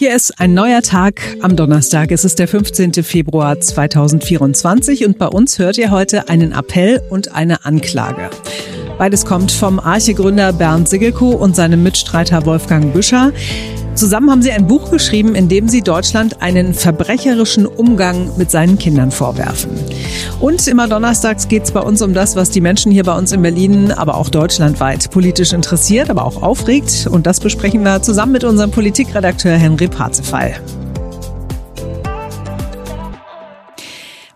Hier ist ein neuer Tag. Am Donnerstag Es ist der 15. Februar 2024 und bei uns hört ihr heute einen Appell und eine Anklage. Beides kommt vom Arche-Gründer Bernd Sigelko und seinem Mitstreiter Wolfgang Büscher. Zusammen haben sie ein Buch geschrieben, in dem sie Deutschland einen verbrecherischen Umgang mit seinen Kindern vorwerfen. Und immer donnerstags geht es bei uns um das, was die Menschen hier bei uns in Berlin, aber auch deutschlandweit politisch interessiert, aber auch aufregt. Und das besprechen wir zusammen mit unserem Politikredakteur Henry Parzefall.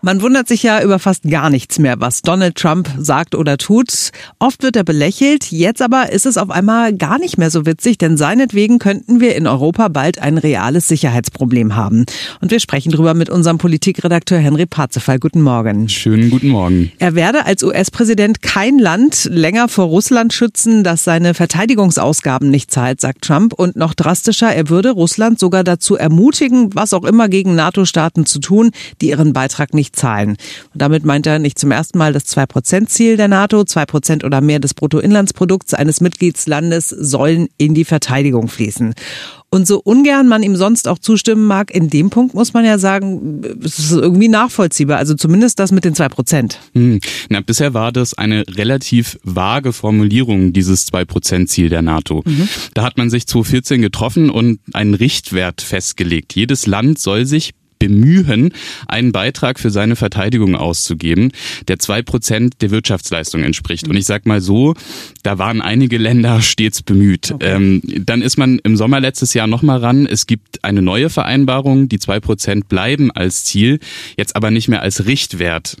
Man wundert sich ja über fast gar nichts mehr, was Donald Trump sagt oder tut. Oft wird er belächelt, jetzt aber ist es auf einmal gar nicht mehr so witzig, denn seinetwegen könnten wir in Europa bald ein reales Sicherheitsproblem haben. Und wir sprechen darüber mit unserem Politikredakteur Henry Parzefall. Guten Morgen. Schönen guten Morgen. Er werde als US-Präsident kein Land länger vor Russland schützen, das seine Verteidigungsausgaben nicht zahlt, sagt Trump. Und noch drastischer, er würde Russland sogar dazu ermutigen, was auch immer gegen NATO-Staaten zu tun, die ihren Beitrag nicht zahlen. Und damit meint er nicht zum ersten Mal das 2-Prozent-Ziel der NATO. 2 Prozent oder mehr des Bruttoinlandsprodukts eines Mitgliedslandes sollen in die Verteidigung fließen. Und so ungern man ihm sonst auch zustimmen mag, in dem Punkt muss man ja sagen, es ist irgendwie nachvollziehbar. Also zumindest das mit den zwei Prozent. Hm. Na, bisher war das eine relativ vage Formulierung, dieses zwei Prozent Ziel der NATO. Mhm. Da hat man sich 2014 getroffen und einen Richtwert festgelegt. Jedes Land soll sich bemühen, einen Beitrag für seine Verteidigung auszugeben, der zwei Prozent der Wirtschaftsleistung entspricht. Und ich sag mal so, da waren einige Länder stets bemüht. Okay. Ähm, dann ist man im Sommer letztes Jahr nochmal ran. Es gibt eine neue Vereinbarung, die zwei Prozent bleiben als Ziel, jetzt aber nicht mehr als Richtwert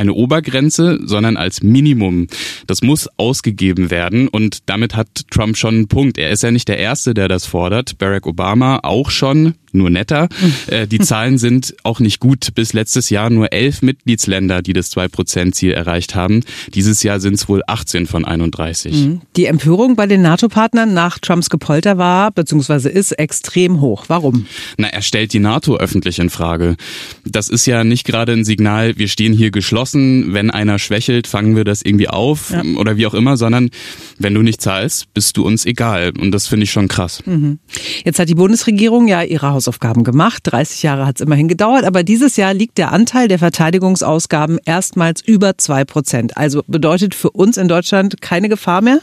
eine Obergrenze, sondern als Minimum. Das muss ausgegeben werden und damit hat Trump schon einen Punkt. Er ist ja nicht der Erste, der das fordert. Barack Obama auch schon nur netter. Äh, die Zahlen sind auch nicht gut. Bis letztes Jahr nur elf Mitgliedsländer, die das 2-Prozent-Ziel erreicht haben. Dieses Jahr sind es wohl 18 von 31. Mhm. Die Empörung bei den NATO-Partnern nach Trumps Gepolter war bzw. ist extrem hoch. Warum? Na, er stellt die NATO öffentlich in Frage. Das ist ja nicht gerade ein Signal, wir stehen hier geschlossen, wenn einer schwächelt, fangen wir das irgendwie auf ja. oder wie auch immer, sondern wenn du nicht zahlst, bist du uns egal. Und das finde ich schon krass. Mhm. Jetzt hat die Bundesregierung ja ihre Hausaufgaben gemacht. 30 Jahre hat es immerhin gedauert, aber dieses Jahr liegt der Anteil der Verteidigungsausgaben erstmals über zwei Prozent. Also bedeutet für uns in Deutschland keine Gefahr mehr?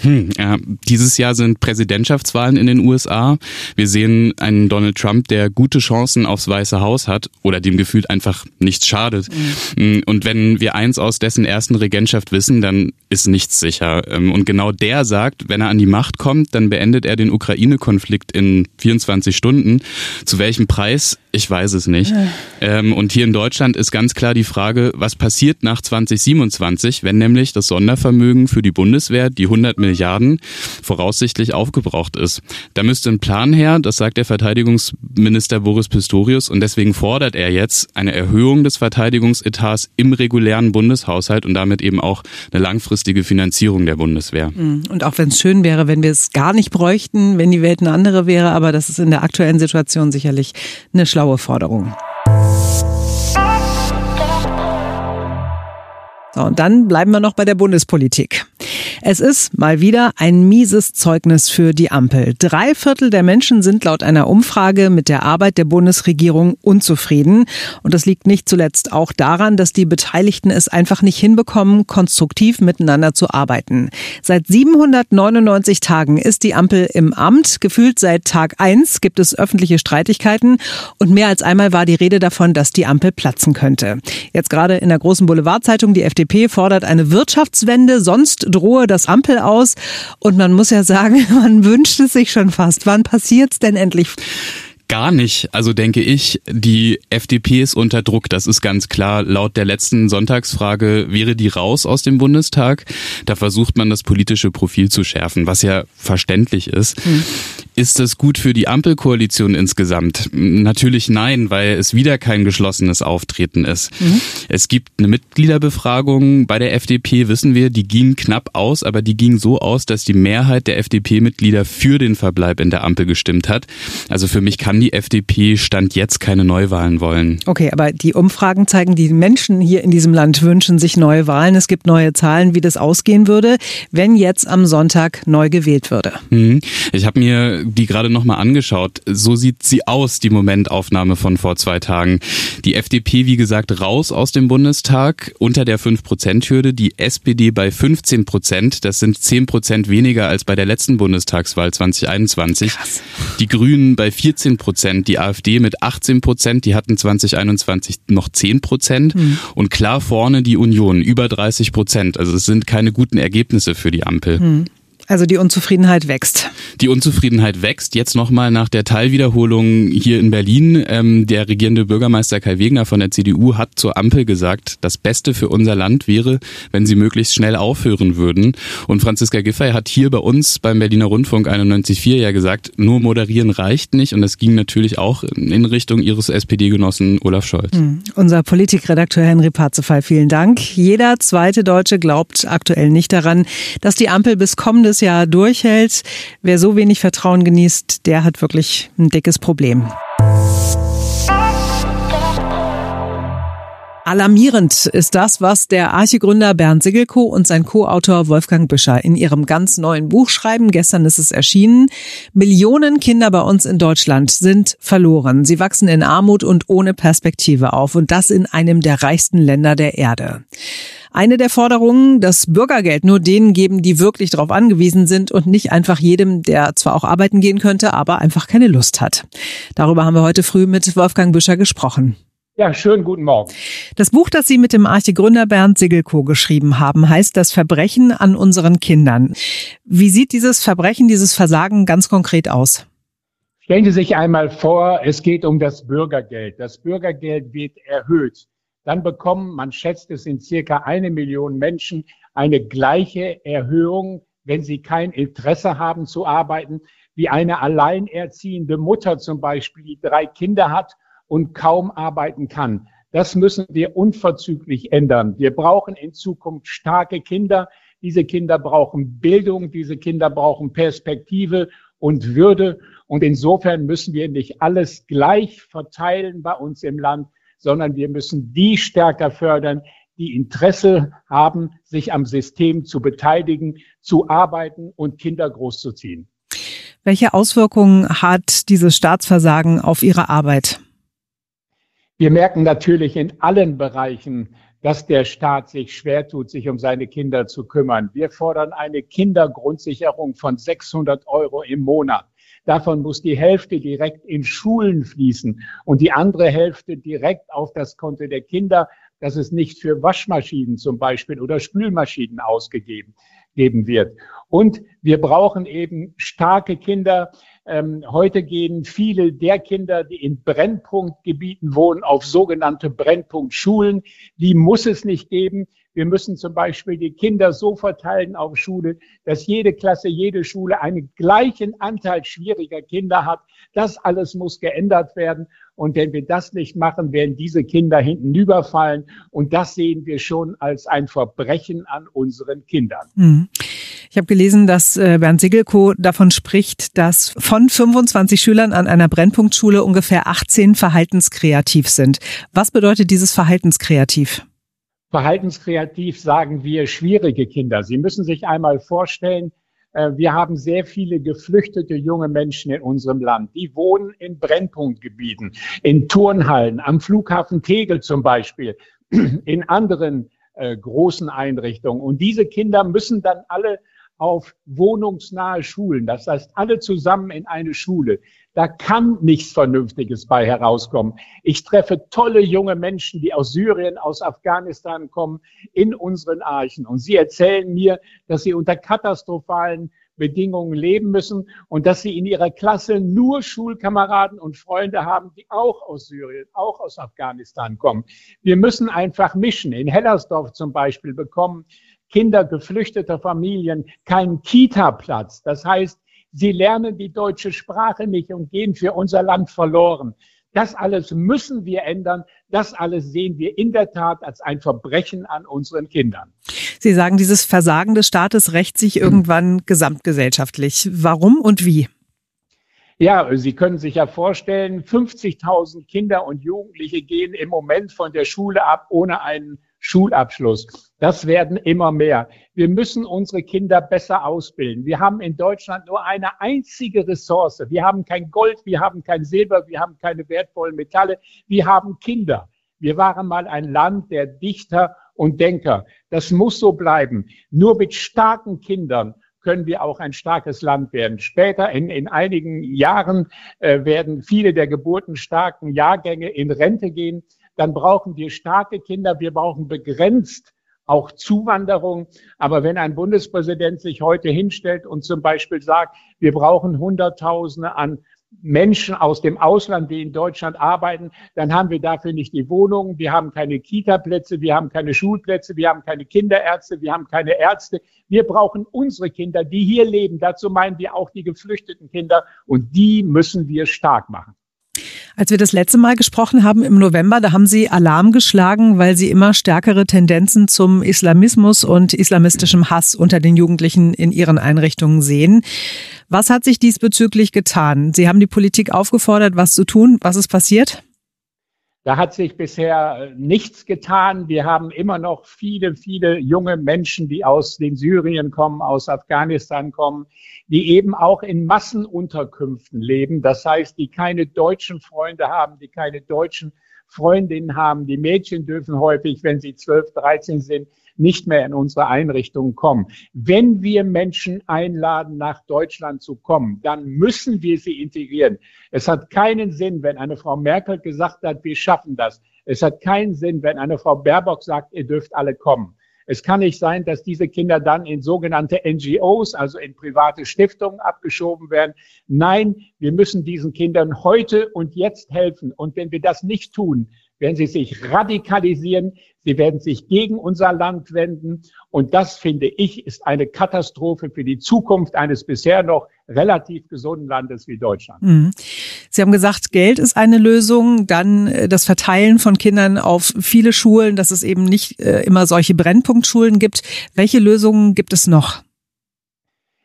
Hm, ja, dieses Jahr sind Präsidentschaftswahlen in den USA. Wir sehen einen Donald Trump, der gute Chancen aufs Weiße Haus hat oder dem gefühlt einfach nichts schadet. Mhm. Und wenn wir eins aus dessen ersten Regentschaft wissen, dann ist nichts sicher. Ähm, und genau der sagt, wenn er an die Macht kommt, dann beendet er den Ukraine-Konflikt in 24 Stunden. Zu welchem Preis? Ich weiß es nicht. Ähm, und hier in Deutschland ist ganz klar die Frage, was passiert nach 2027, wenn nämlich das Sondervermögen für die Bundeswehr, die 100 Milliarden, voraussichtlich aufgebraucht ist. Da müsste ein Plan her, das sagt der Verteidigungsminister Boris Pistorius, und deswegen fordert er jetzt eine Erhöhung des Verteidigungsetats im regulären Bundeshaushalt und damit eben auch eine langfristige Finanzierung der Bundeswehr. Mhm. Und auch wenn es schön wäre, wenn wir es gar nicht bräuchten, wenn die Welt eine andere wäre, aber das ist in der aktuellen Situation sicherlich eine schlaue Forderung. So, und dann bleiben wir noch bei der Bundespolitik. Es ist mal wieder ein mieses Zeugnis für die Ampel. Drei Viertel der Menschen sind laut einer Umfrage mit der Arbeit der Bundesregierung unzufrieden. Und das liegt nicht zuletzt auch daran, dass die Beteiligten es einfach nicht hinbekommen, konstruktiv miteinander zu arbeiten. Seit 799 Tagen ist die Ampel im Amt. Gefühlt seit Tag eins gibt es öffentliche Streitigkeiten. Und mehr als einmal war die Rede davon, dass die Ampel platzen könnte. Jetzt gerade in der großen Boulevardzeitung, die FDP fordert eine Wirtschaftswende, sonst drohe das Ampel aus. Und man muss ja sagen, man wünscht es sich schon fast. Wann passiert's denn endlich? Gar nicht. Also denke ich, die FDP ist unter Druck. Das ist ganz klar. Laut der letzten Sonntagsfrage wäre die raus aus dem Bundestag. Da versucht man das politische Profil zu schärfen, was ja verständlich ist. Hm. Ist das gut für die Ampelkoalition insgesamt? Natürlich nein, weil es wieder kein geschlossenes Auftreten ist. Mhm. Es gibt eine Mitgliederbefragung bei der FDP, wissen wir, die ging knapp aus, aber die ging so aus, dass die Mehrheit der FDP-Mitglieder für den Verbleib in der Ampel gestimmt hat. Also für mich kann die FDP Stand jetzt keine Neuwahlen wollen. Okay, aber die Umfragen zeigen, die Menschen hier in diesem Land wünschen sich neue Wahlen. Es gibt neue Zahlen, wie das ausgehen würde, wenn jetzt am Sonntag neu gewählt würde. Mhm. Ich habe mir die gerade nochmal angeschaut. So sieht sie aus, die Momentaufnahme von vor zwei Tagen. Die FDP, wie gesagt, raus aus dem Bundestag unter der 5-Prozent-Hürde. Die SPD bei 15 Prozent. Das sind 10 Prozent weniger als bei der letzten Bundestagswahl 2021. Krass. Die Grünen bei 14 Prozent. Die AfD mit 18 Prozent. Die hatten 2021 noch 10 Prozent. Mhm. Und klar vorne die Union über 30 Prozent. Also es sind keine guten Ergebnisse für die Ampel. Mhm. Also die Unzufriedenheit wächst. Die Unzufriedenheit wächst. Jetzt nochmal nach der Teilwiederholung hier in Berlin. Ähm, der regierende Bürgermeister Kai Wegner von der CDU hat zur Ampel gesagt, das Beste für unser Land wäre, wenn sie möglichst schnell aufhören würden. Und Franziska Giffey hat hier bei uns beim Berliner Rundfunk 91.4 ja gesagt, nur moderieren reicht nicht. Und das ging natürlich auch in Richtung ihres SPD-Genossen Olaf Scholz. Mhm. Unser Politikredakteur Henry Parzefall, vielen Dank. Jeder zweite Deutsche glaubt aktuell nicht daran, dass die Ampel bis kommendes Jahr durchhält. Wer so wenig Vertrauen genießt, der hat wirklich ein dickes Problem. Alarmierend ist das, was der Archegründer Bernd Sigelko und sein Co-Autor Wolfgang Büscher in ihrem ganz neuen Buch schreiben. Gestern ist es erschienen. Millionen Kinder bei uns in Deutschland sind verloren. Sie wachsen in Armut und ohne Perspektive auf und das in einem der reichsten Länder der Erde. Eine der Forderungen, das Bürgergeld nur denen geben, die wirklich darauf angewiesen sind und nicht einfach jedem, der zwar auch arbeiten gehen könnte, aber einfach keine Lust hat. Darüber haben wir heute früh mit Wolfgang Büscher gesprochen. Ja, schönen guten Morgen. Das Buch, das Sie mit dem Archegründer Bernd Sigelko geschrieben haben, heißt Das Verbrechen an unseren Kindern. Wie sieht dieses Verbrechen, dieses Versagen ganz konkret aus? Stellen Sie sich einmal vor, es geht um das Bürgergeld. Das Bürgergeld wird erhöht dann bekommen, man schätzt es in circa eine Million Menschen, eine gleiche Erhöhung, wenn sie kein Interesse haben zu arbeiten, wie eine alleinerziehende Mutter zum Beispiel, die drei Kinder hat und kaum arbeiten kann. Das müssen wir unverzüglich ändern. Wir brauchen in Zukunft starke Kinder. Diese Kinder brauchen Bildung, diese Kinder brauchen Perspektive und Würde. Und insofern müssen wir nicht alles gleich verteilen bei uns im Land, sondern wir müssen die stärker fördern, die Interesse haben, sich am System zu beteiligen, zu arbeiten und Kinder großzuziehen. Welche Auswirkungen hat dieses Staatsversagen auf Ihre Arbeit? Wir merken natürlich in allen Bereichen, dass der Staat sich schwer tut, sich um seine Kinder zu kümmern. Wir fordern eine Kindergrundsicherung von 600 Euro im Monat. Davon muss die Hälfte direkt in Schulen fließen und die andere Hälfte direkt auf das Konto der Kinder, dass es nicht für Waschmaschinen zum Beispiel oder Spülmaschinen ausgegeben geben wird. Und wir brauchen eben starke Kinder. Ähm, heute gehen viele der Kinder, die in Brennpunktgebieten wohnen, auf sogenannte Brennpunktschulen. Die muss es nicht geben. Wir müssen zum Beispiel die Kinder so verteilen auf Schule, dass jede Klasse, jede Schule einen gleichen Anteil schwieriger Kinder hat. Das alles muss geändert werden. Und wenn wir das nicht machen, werden diese Kinder hinten überfallen. Und das sehen wir schon als ein Verbrechen an unseren Kindern. Mhm. Ich habe gelesen, dass äh, Bernd Sigelko davon spricht, dass von 25 Schülern an einer Brennpunktschule ungefähr 18 verhaltenskreativ sind. Was bedeutet dieses Verhaltenskreativ? Verhaltenskreativ sagen wir schwierige Kinder. Sie müssen sich einmal vorstellen, wir haben sehr viele geflüchtete junge Menschen in unserem Land. Die wohnen in Brennpunktgebieten, in Turnhallen, am Flughafen Tegel zum Beispiel, in anderen äh, großen Einrichtungen. Und diese Kinder müssen dann alle auf wohnungsnahe Schulen. Das heißt, alle zusammen in eine Schule. Da kann nichts Vernünftiges bei herauskommen. Ich treffe tolle junge Menschen, die aus Syrien, aus Afghanistan kommen, in unseren Archen. Und sie erzählen mir, dass sie unter katastrophalen Bedingungen leben müssen und dass sie in ihrer Klasse nur Schulkameraden und Freunde haben, die auch aus Syrien, auch aus Afghanistan kommen. Wir müssen einfach mischen. In Hellersdorf zum Beispiel bekommen Kinder geflüchteter Familien keinen Kita-Platz. Das heißt, sie lernen die deutsche Sprache nicht und gehen für unser Land verloren. Das alles müssen wir ändern. Das alles sehen wir in der Tat als ein Verbrechen an unseren Kindern. Sie sagen, dieses Versagen des Staates rächt sich irgendwann gesamtgesellschaftlich. Warum und wie? Ja, Sie können sich ja vorstellen, 50.000 Kinder und Jugendliche gehen im Moment von der Schule ab ohne einen Schulabschluss. Das werden immer mehr. Wir müssen unsere Kinder besser ausbilden. Wir haben in Deutschland nur eine einzige Ressource. Wir haben kein Gold, wir haben kein Silber, wir haben keine wertvollen Metalle. Wir haben Kinder. Wir waren mal ein Land der Dichter und Denker. Das muss so bleiben. Nur mit starken Kindern können wir auch ein starkes Land werden. Später, in, in einigen Jahren, äh, werden viele der geburtenstarken Jahrgänge in Rente gehen. Dann brauchen wir starke Kinder. Wir brauchen begrenzt auch Zuwanderung. Aber wenn ein Bundespräsident sich heute hinstellt und zum Beispiel sagt, wir brauchen Hunderttausende an Menschen aus dem Ausland, die in Deutschland arbeiten, dann haben wir dafür nicht die Wohnungen, wir haben keine Kita-Plätze, wir haben keine Schulplätze, wir haben keine Kinderärzte, wir haben keine Ärzte. Wir brauchen unsere Kinder, die hier leben. Dazu meinen wir auch die geflüchteten Kinder und die müssen wir stark machen. Als wir das letzte Mal gesprochen haben im November, da haben Sie Alarm geschlagen, weil Sie immer stärkere Tendenzen zum Islamismus und islamistischem Hass unter den Jugendlichen in Ihren Einrichtungen sehen. Was hat sich diesbezüglich getan? Sie haben die Politik aufgefordert, was zu tun. Was ist passiert? Da hat sich bisher nichts getan. Wir haben immer noch viele, viele junge Menschen, die aus den Syrien kommen, aus Afghanistan kommen, die eben auch in Massenunterkünften leben. Das heißt, die keine deutschen Freunde haben, die keine deutschen Freundinnen haben. Die Mädchen dürfen häufig, wenn sie 12, 13 sind, nicht mehr in unsere Einrichtungen kommen. Wenn wir Menschen einladen, nach Deutschland zu kommen, dann müssen wir sie integrieren. Es hat keinen Sinn, wenn eine Frau Merkel gesagt hat, wir schaffen das. Es hat keinen Sinn, wenn eine Frau Baerbock sagt, ihr dürft alle kommen. Es kann nicht sein, dass diese Kinder dann in sogenannte NGOs, also in private Stiftungen abgeschoben werden. Nein, wir müssen diesen Kindern heute und jetzt helfen. Und wenn wir das nicht tun, werden sie sich radikalisieren, sie werden sich gegen unser Land wenden. Und das, finde ich, ist eine Katastrophe für die Zukunft eines bisher noch relativ gesunden Landes wie Deutschland. Mhm. Sie haben gesagt, Geld ist eine Lösung, dann äh, das Verteilen von Kindern auf viele Schulen, dass es eben nicht äh, immer solche Brennpunktschulen gibt. Welche Lösungen gibt es noch?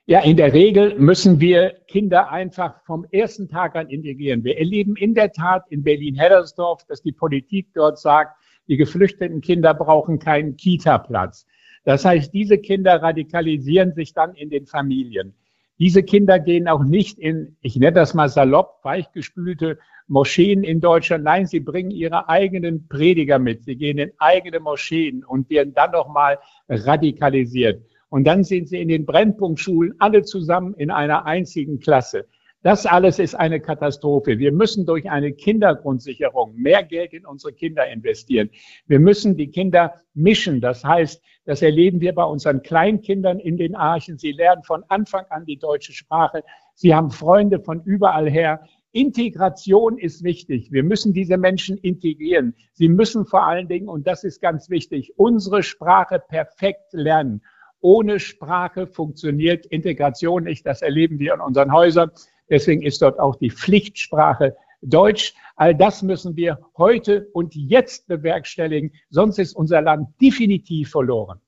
Ja, in der Regel müssen wir Kinder einfach vom ersten Tag an integrieren. Wir erleben in der Tat in Berlin-Hellersdorf, dass die Politik dort sagt, die geflüchteten Kinder brauchen keinen Kita-Platz. Das heißt, diese Kinder radikalisieren sich dann in den Familien. Diese Kinder gehen auch nicht in, ich nenne das mal salopp, weichgespülte Moscheen in Deutschland. Nein, sie bringen ihre eigenen Prediger mit. Sie gehen in eigene Moscheen und werden dann nochmal radikalisiert. Und dann sind sie in den Brennpunktschulen alle zusammen in einer einzigen Klasse. Das alles ist eine Katastrophe. Wir müssen durch eine Kindergrundsicherung mehr Geld in unsere Kinder investieren. Wir müssen die Kinder mischen. Das heißt, das erleben wir bei unseren Kleinkindern in den Archen. Sie lernen von Anfang an die deutsche Sprache. Sie haben Freunde von überall her. Integration ist wichtig. Wir müssen diese Menschen integrieren. Sie müssen vor allen Dingen, und das ist ganz wichtig, unsere Sprache perfekt lernen. Ohne Sprache funktioniert Integration nicht. Das erleben wir in unseren Häusern. Deswegen ist dort auch die Pflichtsprache Deutsch. All das müssen wir heute und jetzt bewerkstelligen. Sonst ist unser Land definitiv verloren.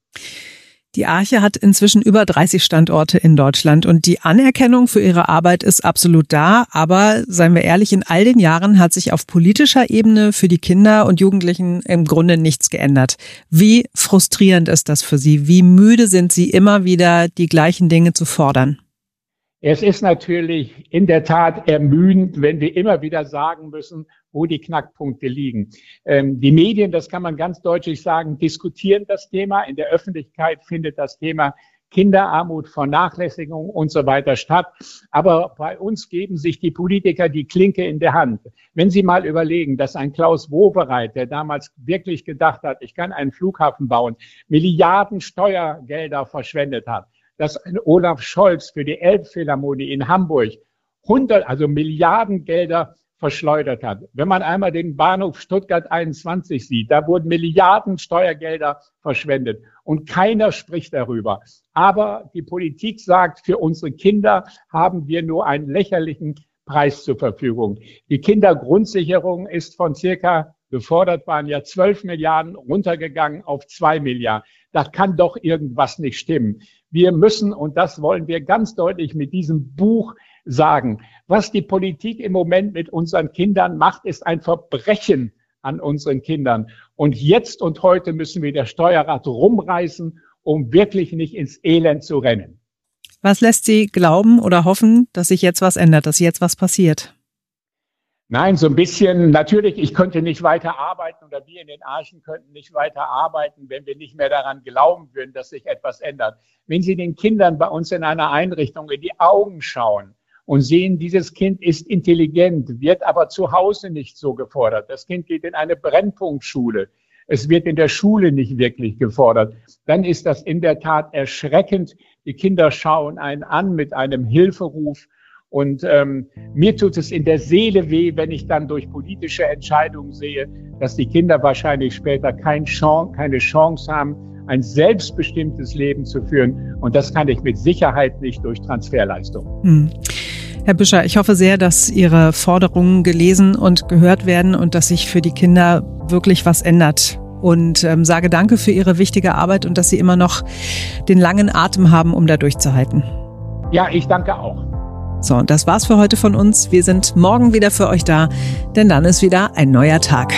Die Arche hat inzwischen über 30 Standorte in Deutschland und die Anerkennung für ihre Arbeit ist absolut da. Aber seien wir ehrlich, in all den Jahren hat sich auf politischer Ebene für die Kinder und Jugendlichen im Grunde nichts geändert. Wie frustrierend ist das für Sie? Wie müde sind Sie immer wieder, die gleichen Dinge zu fordern? Es ist natürlich in der Tat ermüdend, wenn wir immer wieder sagen müssen, wo die Knackpunkte liegen. Ähm, die Medien, das kann man ganz deutlich sagen, diskutieren das Thema. In der Öffentlichkeit findet das Thema Kinderarmut, Vernachlässigung und so weiter statt. Aber bei uns geben sich die Politiker die Klinke in der Hand. Wenn Sie mal überlegen, dass ein Klaus Wobereit, der damals wirklich gedacht hat, ich kann einen Flughafen bauen, Milliarden Steuergelder verschwendet hat, dass Olaf Scholz für die Elbphilharmonie in Hamburg 100, also Milliardengelder verschleudert hat. Wenn man einmal den Bahnhof Stuttgart 21 sieht, da wurden Milliarden Steuergelder verschwendet und keiner spricht darüber. Aber die Politik sagt, für unsere Kinder haben wir nur einen lächerlichen Preis zur Verfügung. Die Kindergrundsicherung ist von circa gefordert waren ja 12 Milliarden runtergegangen auf 2 Milliarden. Da kann doch irgendwas nicht stimmen. Wir müssen, und das wollen wir ganz deutlich mit diesem Buch sagen. Was die Politik im Moment mit unseren Kindern macht, ist ein Verbrechen an unseren Kindern. Und jetzt und heute müssen wir das Steuerrad rumreißen, um wirklich nicht ins Elend zu rennen. Was lässt Sie glauben oder hoffen, dass sich jetzt was ändert, dass jetzt was passiert? Nein, so ein bisschen, natürlich, ich könnte nicht weiter arbeiten oder wir in den Archen könnten nicht weiter arbeiten, wenn wir nicht mehr daran glauben würden, dass sich etwas ändert. Wenn Sie den Kindern bei uns in einer Einrichtung in die Augen schauen und sehen, dieses Kind ist intelligent, wird aber zu Hause nicht so gefordert. Das Kind geht in eine Brennpunktschule. Es wird in der Schule nicht wirklich gefordert. Dann ist das in der Tat erschreckend. Die Kinder schauen einen an mit einem Hilferuf und ähm, mir tut es in der Seele weh, wenn ich dann durch politische Entscheidungen sehe, dass die Kinder wahrscheinlich später kein Chance, keine Chance haben, ein selbstbestimmtes Leben zu führen. Und das kann ich mit Sicherheit nicht durch Transferleistung. Hm. Herr Büscher, ich hoffe sehr, dass Ihre Forderungen gelesen und gehört werden und dass sich für die Kinder wirklich was ändert. Und ähm, sage danke für Ihre wichtige Arbeit und dass Sie immer noch den langen Atem haben, um da durchzuhalten. Ja, ich danke auch. So, und das war's für heute von uns. Wir sind morgen wieder für euch da, denn dann ist wieder ein neuer Tag.